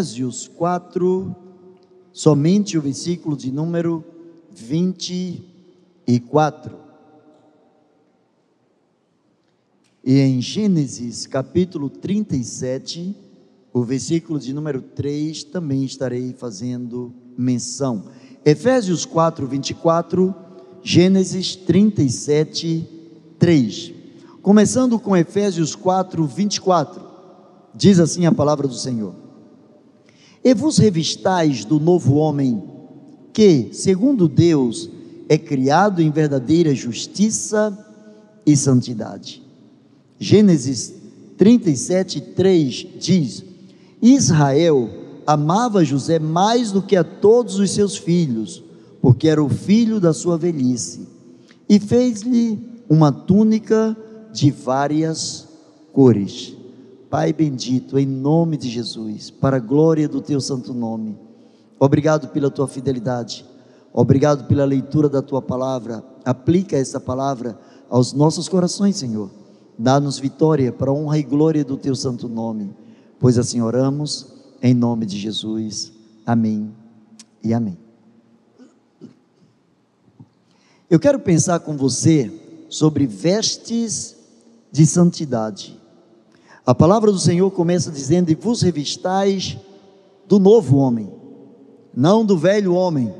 Efésios 4, somente o versículo de número 24. E em Gênesis capítulo 37, o versículo de número 3, também estarei fazendo menção. Efésios 4, 24, Gênesis 37, 3. Começando com Efésios 4, 24, diz assim a palavra do Senhor: E vos revistais do novo homem, que, segundo Deus, é criado em verdadeira justiça e santidade. Gênesis 37, 3 diz: Israel amava José mais do que a todos os seus filhos, porque era o filho da sua velhice, e fez-lhe uma túnica de várias cores. Pai bendito, em nome de Jesus, para a glória do teu santo nome, obrigado pela tua fidelidade, obrigado pela leitura da tua palavra. Aplica essa palavra aos nossos corações, Senhor. Dá-nos vitória para a honra e glória do teu santo nome, pois assim oramos, em nome de Jesus. Amém e amém. Eu quero pensar com você sobre vestes de santidade. A palavra do Senhor começa dizendo: E vos revistais do novo homem, não do velho homem,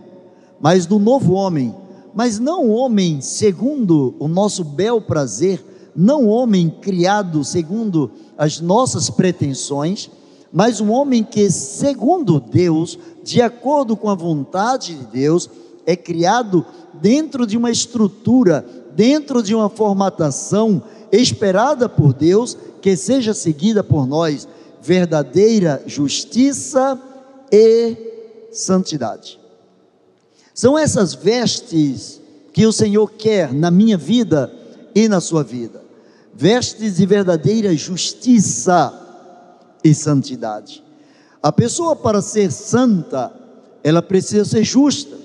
mas do novo homem, mas não homem segundo o nosso bel prazer, não homem criado segundo as nossas pretensões, mas um homem que, segundo Deus, de acordo com a vontade de Deus, é criado dentro de uma estrutura, dentro de uma formatação esperada por Deus, que seja seguida por nós, verdadeira justiça e santidade. São essas vestes que o Senhor quer na minha vida e na sua vida. Vestes de verdadeira justiça e santidade. A pessoa para ser santa, ela precisa ser justa.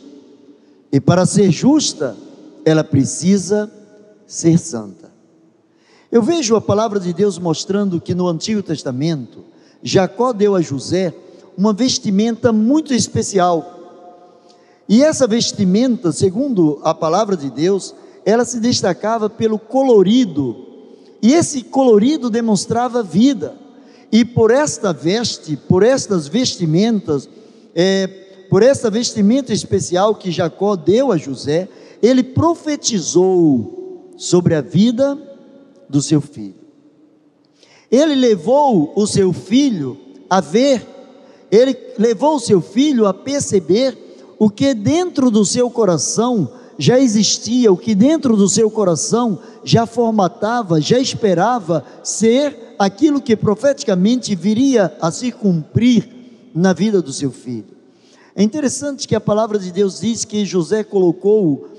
E para ser justa, ela precisa ser santa. Eu vejo a palavra de Deus mostrando que no Antigo Testamento, Jacó deu a José uma vestimenta muito especial. E essa vestimenta, segundo a palavra de Deus, ela se destacava pelo colorido. E esse colorido demonstrava vida. E por esta veste, por estas vestimentas, é, por esta vestimenta especial que Jacó deu a José, ele profetizou sobre a vida do seu filho. Ele levou o seu filho a ver, ele levou o seu filho a perceber o que dentro do seu coração já existia, o que dentro do seu coração já formatava, já esperava ser aquilo que profeticamente viria a se cumprir na vida do seu filho. É interessante que a palavra de Deus diz que José colocou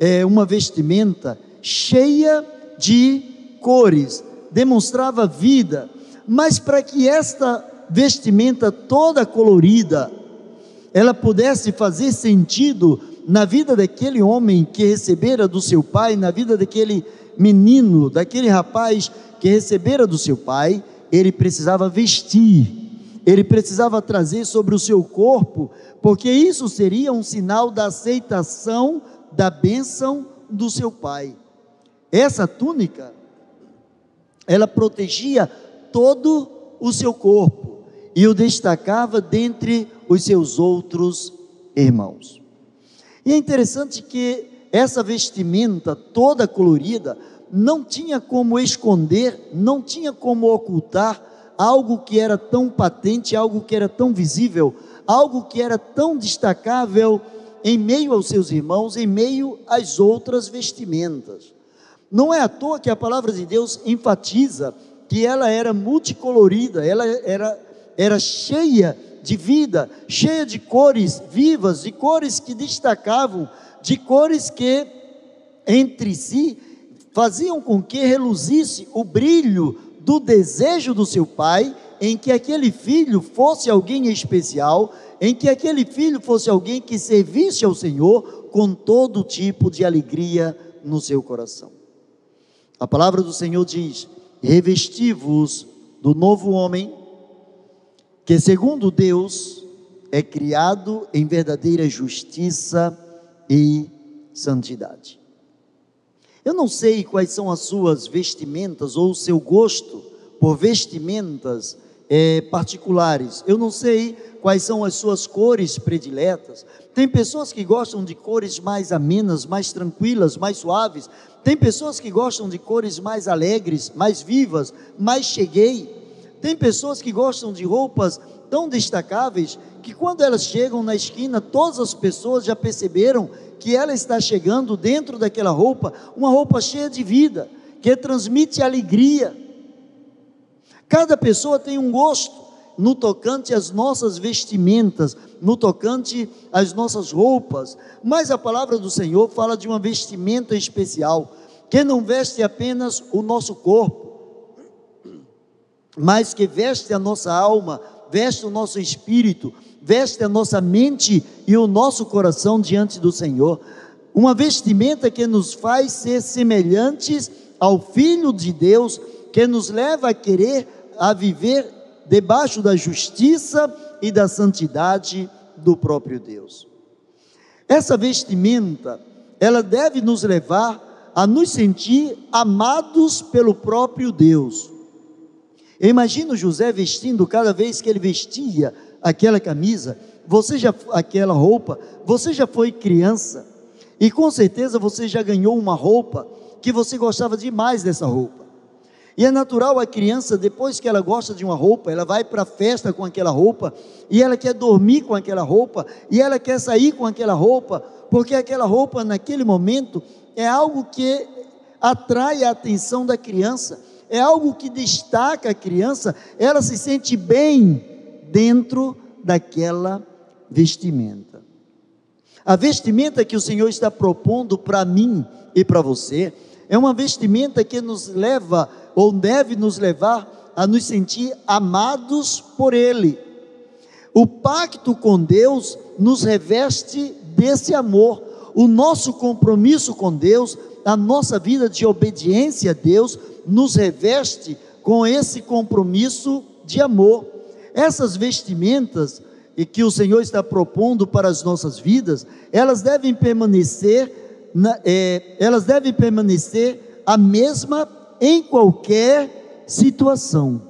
é, uma vestimenta cheia de cores, demonstrava vida, mas para que esta vestimenta toda colorida, ela pudesse fazer sentido na vida daquele homem que recebera do seu pai, na vida daquele menino, daquele rapaz que recebera do seu pai, ele precisava vestir, ele precisava trazer sobre o seu corpo, porque isso seria um sinal da aceitação da bênção do seu pai. Essa túnica ela protegia todo o seu corpo e o destacava dentre os seus outros irmãos. E é interessante que essa vestimenta toda colorida não tinha como esconder, não tinha como ocultar algo que era tão patente, algo que era tão visível, algo que era tão destacável em meio aos seus irmãos, em meio às outras vestimentas. Não é à toa que a palavra de Deus enfatiza que ela era multicolorida, ela era, era cheia de vida, cheia de cores vivas, de cores que destacavam, de cores que entre si faziam com que reluzisse o brilho do desejo do seu pai em que aquele filho fosse alguém especial, em que aquele filho fosse alguém que servisse ao Senhor com todo tipo de alegria no seu coração. A palavra do Senhor diz: revesti-vos do novo homem, que, segundo Deus, é criado em verdadeira justiça e santidade. Eu não sei quais são as suas vestimentas ou o seu gosto por vestimentas é, particulares. Eu não sei quais são as suas cores prediletas. Tem pessoas que gostam de cores mais amenas, mais tranquilas, mais suaves. Tem pessoas que gostam de cores mais alegres, mais vivas, mais cheguei. Tem pessoas que gostam de roupas tão destacáveis que quando elas chegam na esquina, todas as pessoas já perceberam que ela está chegando dentro daquela roupa, uma roupa cheia de vida, que transmite alegria. Cada pessoa tem um gosto no tocante às nossas vestimentas, no tocante às nossas roupas, mas a palavra do Senhor fala de uma vestimenta especial, que não veste apenas o nosso corpo, mas que veste a nossa alma, veste o nosso espírito, veste a nossa mente e o nosso coração diante do Senhor. Uma vestimenta que nos faz ser semelhantes ao Filho de Deus, que nos leva a querer a viver debaixo da justiça e da santidade do próprio Deus. Essa vestimenta, ela deve nos levar a nos sentir amados pelo próprio Deus. Eu imagino José vestindo cada vez que ele vestia aquela camisa, você já aquela roupa, você já foi criança e com certeza você já ganhou uma roupa que você gostava demais dessa roupa. E é natural a criança, depois que ela gosta de uma roupa, ela vai para a festa com aquela roupa, e ela quer dormir com aquela roupa, e ela quer sair com aquela roupa, porque aquela roupa, naquele momento, é algo que atrai a atenção da criança, é algo que destaca a criança, ela se sente bem dentro daquela vestimenta. A vestimenta que o Senhor está propondo para mim e para você é uma vestimenta que nos leva ou deve nos levar a nos sentir amados por Ele. O pacto com Deus nos reveste desse amor. O nosso compromisso com Deus, a nossa vida de obediência a Deus, nos reveste com esse compromisso de amor. Essas vestimentas que o Senhor está propondo para as nossas vidas, elas devem permanecer, é, elas devem permanecer a mesma em qualquer situação.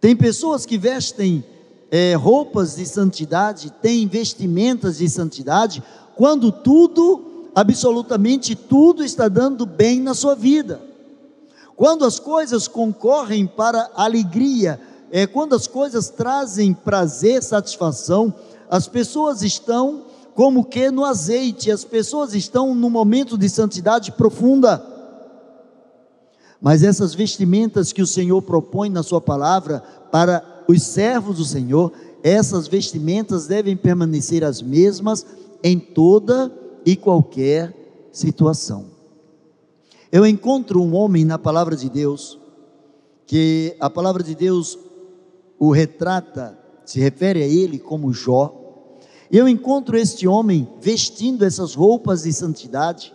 Tem pessoas que vestem é, roupas de santidade, têm vestimentas de santidade, quando tudo, absolutamente tudo, está dando bem na sua vida. Quando as coisas concorrem para alegria, é, quando as coisas trazem prazer, satisfação, as pessoas estão como que no azeite, as pessoas estão no momento de santidade profunda. Mas essas vestimentas que o Senhor propõe na Sua palavra para os servos do Senhor, essas vestimentas devem permanecer as mesmas em toda e qualquer situação. Eu encontro um homem na palavra de Deus, que a palavra de Deus o retrata, se refere a ele como Jó. Eu encontro este homem vestindo essas roupas de santidade,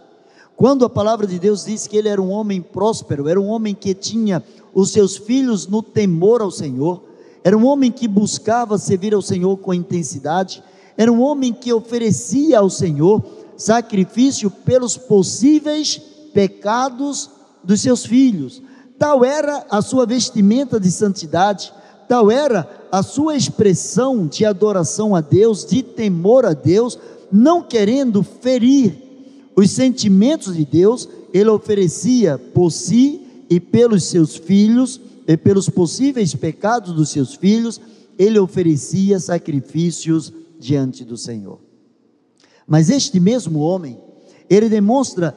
quando a palavra de Deus diz que ele era um homem próspero, era um homem que tinha os seus filhos no temor ao Senhor, era um homem que buscava servir ao Senhor com intensidade, era um homem que oferecia ao Senhor sacrifício pelos possíveis pecados dos seus filhos. Tal era a sua vestimenta de santidade, tal era a sua expressão de adoração a Deus, de temor a Deus, não querendo ferir os sentimentos de Deus, ele oferecia por si e pelos seus filhos, e pelos possíveis pecados dos seus filhos, ele oferecia sacrifícios diante do Senhor. Mas este mesmo homem, ele demonstra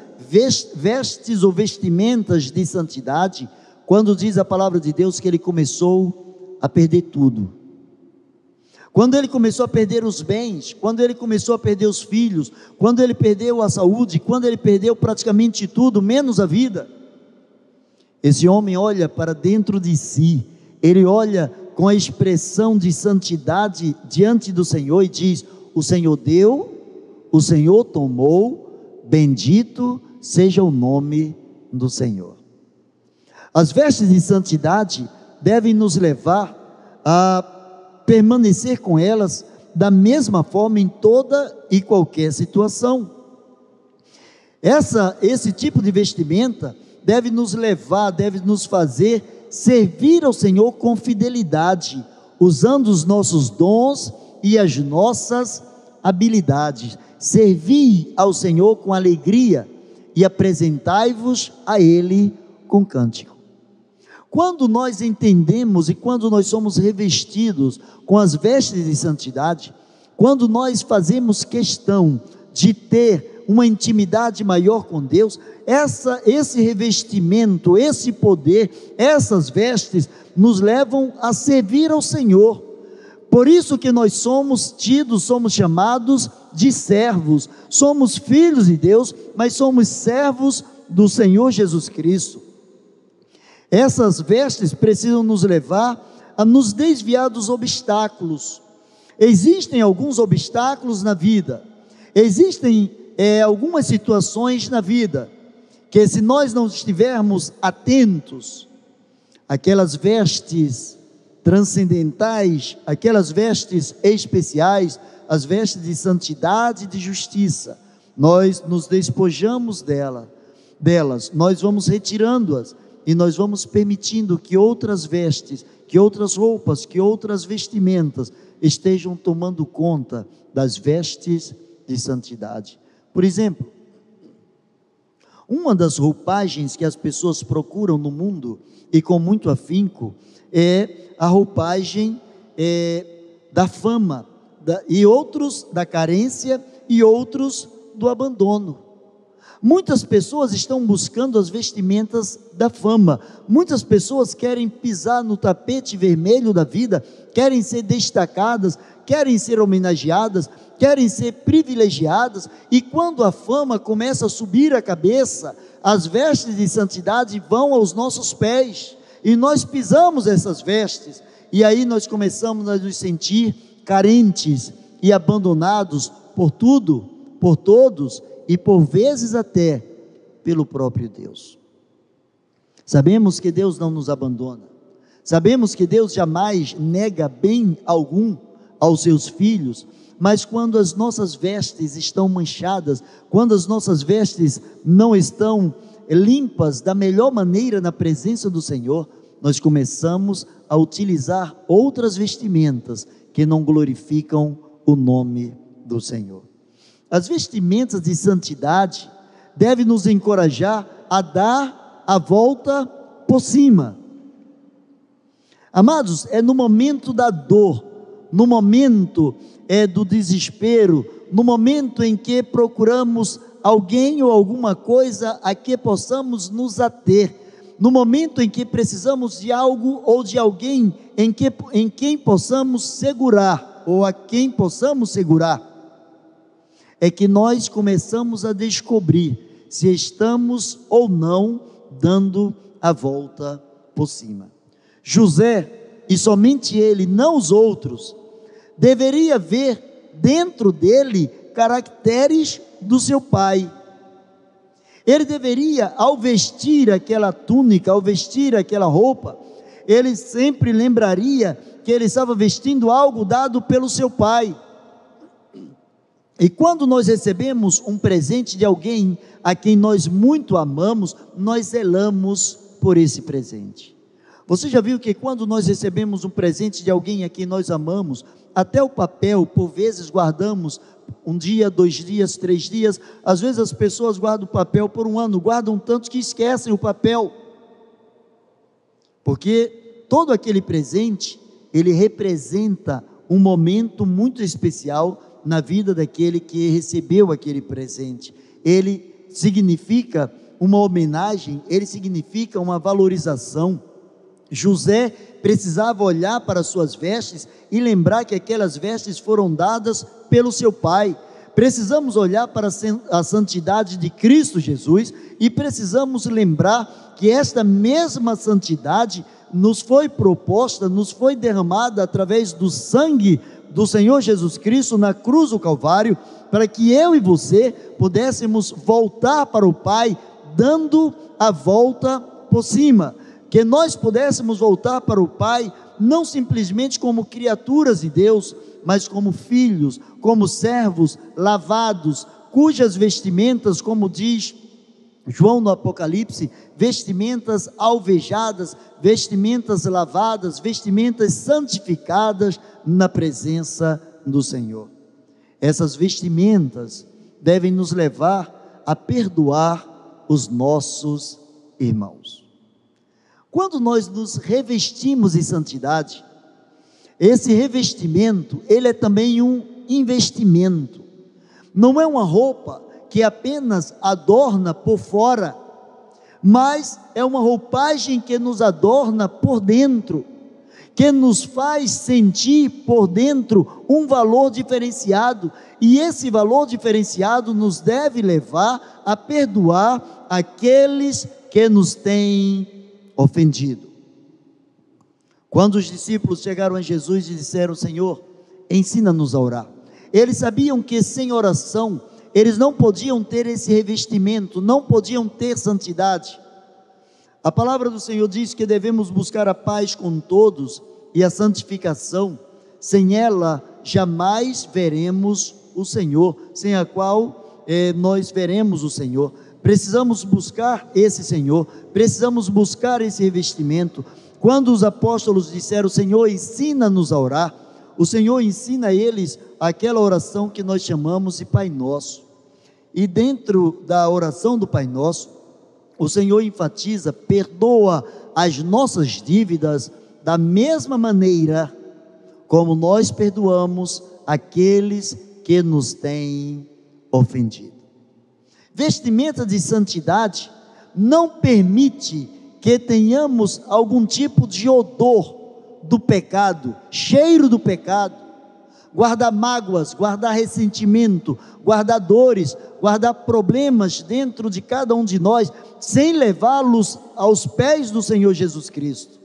vestes ou vestimentas de santidade, quando diz a palavra de Deus que ele começou a perder tudo. Quando ele começou a perder os bens, quando ele começou a perder os filhos, quando ele perdeu a saúde, quando ele perdeu praticamente tudo, menos a vida, esse homem olha para dentro de si, ele olha com a expressão de santidade diante do Senhor e diz: O Senhor deu, o Senhor tomou, bendito seja o nome do Senhor. As vestes de santidade devem nos levar a permanecer com elas da mesma forma em toda e qualquer situação. Essa, esse tipo de vestimenta deve nos levar, deve nos fazer servir ao Senhor com fidelidade, usando os nossos dons e as nossas habilidades. Servi ao Senhor com alegria e apresentai-vos a Ele com cântico. Quando nós entendemos e quando nós somos revestidos com as vestes de santidade, quando nós fazemos questão de ter uma intimidade maior com Deus, essa, esse revestimento, esse poder, essas vestes nos levam a servir ao Senhor. Por isso que nós somos tidos, somos chamados de servos. Somos filhos de Deus, mas somos servos do Senhor Jesus Cristo. Essas vestes precisam nos levar a nos desviar dos obstáculos. Existem alguns obstáculos na vida, existem é, algumas situações na vida que, se nós não estivermos atentos, aquelas vestes transcendentais, aquelas vestes especiais, as vestes de santidade e de justiça, nós nos despojamos dela, delas, nós vamos retirando-as e nós vamos permitindo que outras vestes, que outras roupas, que outras vestimentas estejam tomando conta das vestes de santidade. Por exemplo, uma das roupagens que as pessoas procuram no mundo e com muito afinco é a roupagem é, da fama da, e outros da carência e outros do abandono. Muitas pessoas estão buscando as vestimentas da fama. Muitas pessoas querem pisar no tapete vermelho da vida, querem ser destacadas, querem ser homenageadas, querem ser privilegiadas, e quando a fama começa a subir a cabeça, as vestes de santidade vão aos nossos pés, e nós pisamos essas vestes, e aí nós começamos a nos sentir carentes e abandonados por tudo, por todos e por vezes até pelo próprio Deus. Sabemos que Deus não nos abandona, sabemos que Deus jamais nega bem algum aos seus filhos, mas quando as nossas vestes estão manchadas, quando as nossas vestes não estão limpas da melhor maneira na presença do Senhor, nós começamos a utilizar outras vestimentas que não glorificam o nome do Senhor. As vestimentas de santidade devem nos encorajar a dar a volta por cima. Amados, é no momento da dor, no momento é do desespero, no momento em que procuramos alguém ou alguma coisa a que possamos nos ater, no momento em que precisamos de algo ou de alguém em, que, em quem possamos segurar ou a quem possamos segurar é que nós começamos a descobrir se estamos ou não dando a volta por cima. José, e somente ele, não os outros, deveria ver dentro dele caracteres do seu pai. Ele deveria, ao vestir aquela túnica, ao vestir aquela roupa, ele sempre lembraria que ele estava vestindo algo dado pelo seu pai. E quando nós recebemos um presente de alguém a quem nós muito amamos, nós zelamos por esse presente. Você já viu que quando nós recebemos um presente de alguém a quem nós amamos, até o papel, por vezes, guardamos um dia, dois dias, três dias. Às vezes as pessoas guardam o papel por um ano, guardam tanto que esquecem o papel. Porque todo aquele presente, ele representa um momento muito especial na vida daquele que recebeu aquele presente. Ele significa uma homenagem, ele significa uma valorização. José precisava olhar para suas vestes e lembrar que aquelas vestes foram dadas pelo seu pai. Precisamos olhar para a santidade de Cristo Jesus e precisamos lembrar que esta mesma santidade nos foi proposta, nos foi derramada através do sangue do Senhor Jesus Cristo na cruz do Calvário, para que eu e você pudéssemos voltar para o Pai, dando a volta por cima, que nós pudéssemos voltar para o Pai, não simplesmente como criaturas de Deus, mas como filhos, como servos lavados, cujas vestimentas, como diz João no Apocalipse, vestimentas alvejadas, vestimentas lavadas, vestimentas santificadas na presença do Senhor. Essas vestimentas devem nos levar a perdoar os nossos irmãos. Quando nós nos revestimos em santidade, esse revestimento, ele é também um investimento. Não é uma roupa que apenas adorna por fora, mas é uma roupagem que nos adorna por dentro, que nos faz sentir por dentro um valor diferenciado, e esse valor diferenciado nos deve levar a perdoar aqueles que nos têm ofendido. Quando os discípulos chegaram a Jesus e disseram: Senhor, ensina-nos a orar. Eles sabiam que sem oração eles não podiam ter esse revestimento, não podiam ter santidade. A palavra do Senhor diz que devemos buscar a paz com todos e a santificação, sem ela jamais veremos o Senhor, sem a qual eh, nós veremos o Senhor. Precisamos buscar esse Senhor, precisamos buscar esse revestimento. Quando os apóstolos disseram, Senhor, ensina-nos a orar, o Senhor ensina a eles aquela oração que nós chamamos de Pai Nosso. E dentro da oração do Pai Nosso, o Senhor enfatiza: perdoa as nossas dívidas da mesma maneira como nós perdoamos aqueles que nos têm ofendido. Vestimenta de santidade não permite que tenhamos algum tipo de odor do pecado, cheiro do pecado, guardar mágoas, guardar ressentimento, guardar dores, guardar problemas dentro de cada um de nós, sem levá-los aos pés do Senhor Jesus Cristo.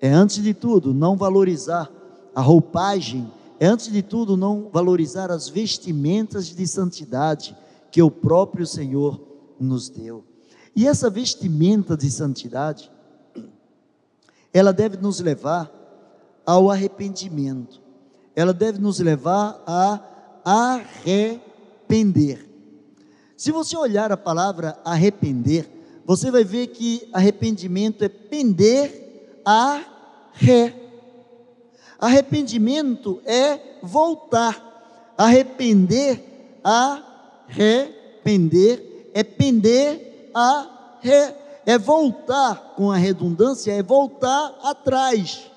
É antes de tudo não valorizar a roupagem, é antes de tudo não valorizar as vestimentas de santidade que o próprio Senhor nos deu. E essa vestimenta de santidade, ela deve nos levar ao arrependimento, ela deve nos levar a arrepender. Se você olhar a palavra arrepender, você vai ver que arrependimento é pender a ré. Arrependimento é voltar. Arrepender, arrepender, é pender a ré. É voltar, com a redundância, é voltar atrás.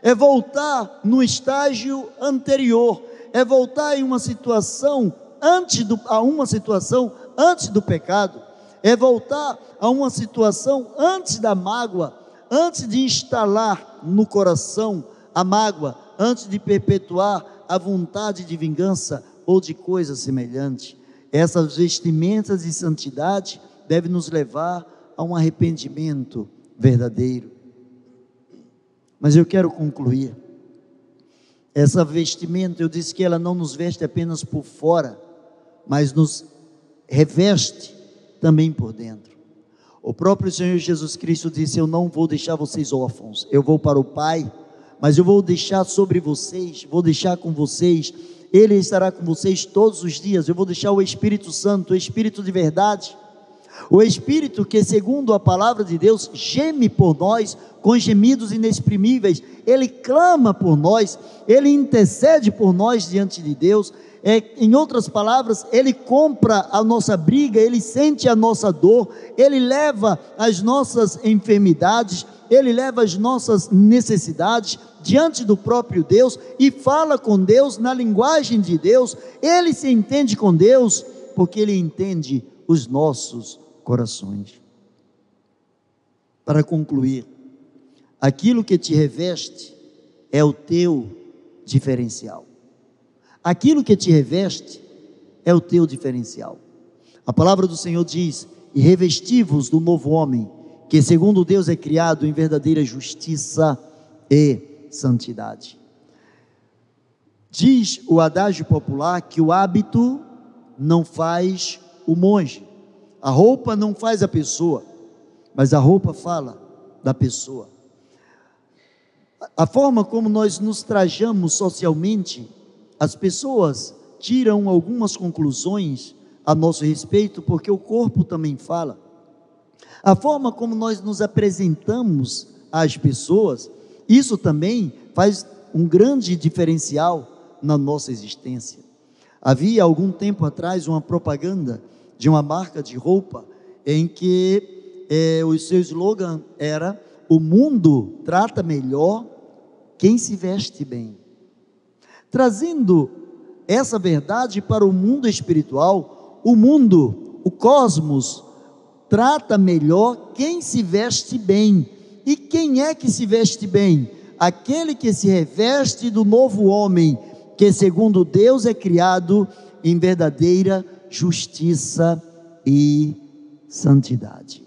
É voltar no estágio anterior. É voltar em uma situação antes do, a uma situação antes do pecado. É voltar a uma situação antes da mágoa, antes de instalar no coração a mágoa, antes de perpetuar a vontade de vingança ou de coisa semelhante. Essas vestimentas de santidade devem nos levar a um arrependimento verdadeiro. Mas eu quero concluir. Essa vestimenta, eu disse que ela não nos veste apenas por fora, mas nos reveste também por dentro. O próprio Senhor Jesus Cristo disse: Eu não vou deixar vocês órfãos, eu vou para o Pai, mas eu vou deixar sobre vocês, vou deixar com vocês, Ele estará com vocês todos os dias. Eu vou deixar o Espírito Santo, o Espírito de verdade, o Espírito que, segundo a palavra de Deus, geme por nós com gemidos inexprimíveis, Ele clama por nós, Ele intercede por nós diante de Deus. É, em outras palavras, Ele compra a nossa briga, Ele sente a nossa dor, Ele leva as nossas enfermidades, Ele leva as nossas necessidades diante do próprio Deus e fala com Deus na linguagem de Deus. Ele se entende com Deus porque Ele entende os nossos corações. Para concluir, aquilo que te reveste é o teu diferencial. Aquilo que te reveste é o teu diferencial. A palavra do Senhor diz: E revesti-vos do novo homem, que segundo Deus é criado em verdadeira justiça e santidade. Diz o adágio popular que o hábito não faz o monge. A roupa não faz a pessoa, mas a roupa fala da pessoa. A forma como nós nos trajamos socialmente, as pessoas tiram algumas conclusões a nosso respeito, porque o corpo também fala. A forma como nós nos apresentamos às pessoas, isso também faz um grande diferencial na nossa existência. Havia algum tempo atrás uma propaganda de uma marca de roupa em que é, o seu slogan era: O mundo trata melhor quem se veste bem. Trazendo essa verdade para o mundo espiritual, o mundo, o cosmos, trata melhor quem se veste bem. E quem é que se veste bem? Aquele que se reveste do novo homem, que segundo Deus é criado em verdadeira justiça e santidade.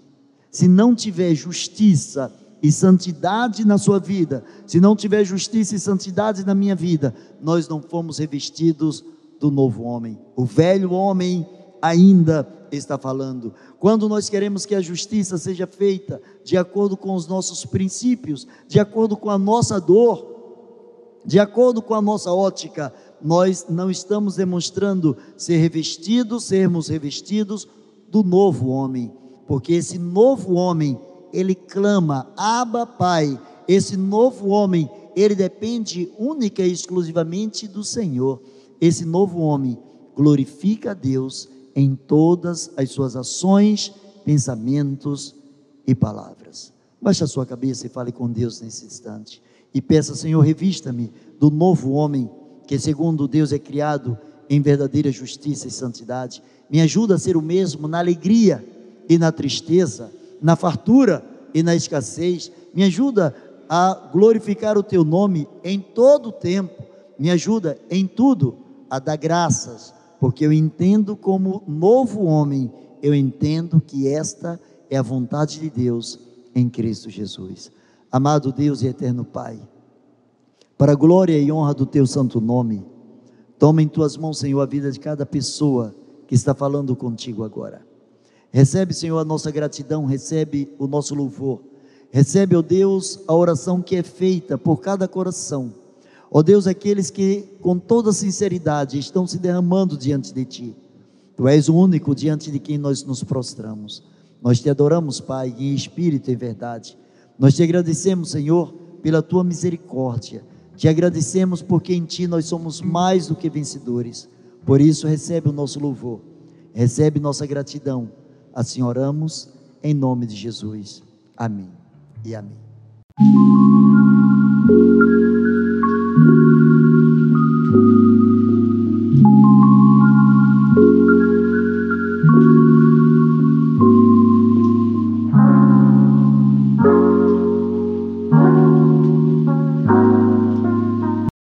Se não tiver justiça e santidade na sua vida, se não tiver justiça e santidade na minha vida, nós não fomos revestidos do novo homem. O velho homem ainda está falando. Quando nós queremos que a justiça seja feita de acordo com os nossos princípios, de acordo com a nossa dor, de acordo com a nossa ótica, nós não estamos demonstrando ser revestidos, sermos revestidos do novo homem, porque esse novo homem ele clama, Abba Pai. Esse novo homem, ele depende única e exclusivamente do Senhor. Esse novo homem glorifica a Deus em todas as suas ações, pensamentos e palavras. Baixe a sua cabeça e fale com Deus nesse instante. E peça, Senhor, revista-me do novo homem, que segundo Deus é criado em verdadeira justiça e santidade. Me ajuda a ser o mesmo na alegria e na tristeza na fartura e na escassez. Me ajuda a glorificar o teu nome em todo o tempo. Me ajuda em tudo a dar graças, porque eu entendo como novo homem, eu entendo que esta é a vontade de Deus em Cristo Jesus. Amado Deus e eterno Pai, para a glória e honra do teu santo nome, toma em tuas mãos, Senhor, a vida de cada pessoa que está falando contigo agora. Recebe, Senhor, a nossa gratidão, recebe o nosso louvor. Recebe, ó Deus, a oração que é feita por cada coração. Ó Deus, aqueles que com toda sinceridade estão se derramando diante de Ti. Tu és o único diante de quem nós nos prostramos. Nós te adoramos, Pai, em espírito e verdade. Nós te agradecemos, Senhor, pela tua misericórdia. Te agradecemos porque em Ti nós somos mais do que vencedores. Por isso, recebe o nosso louvor, recebe nossa gratidão Assim oramos em nome de Jesus. Amém e amém.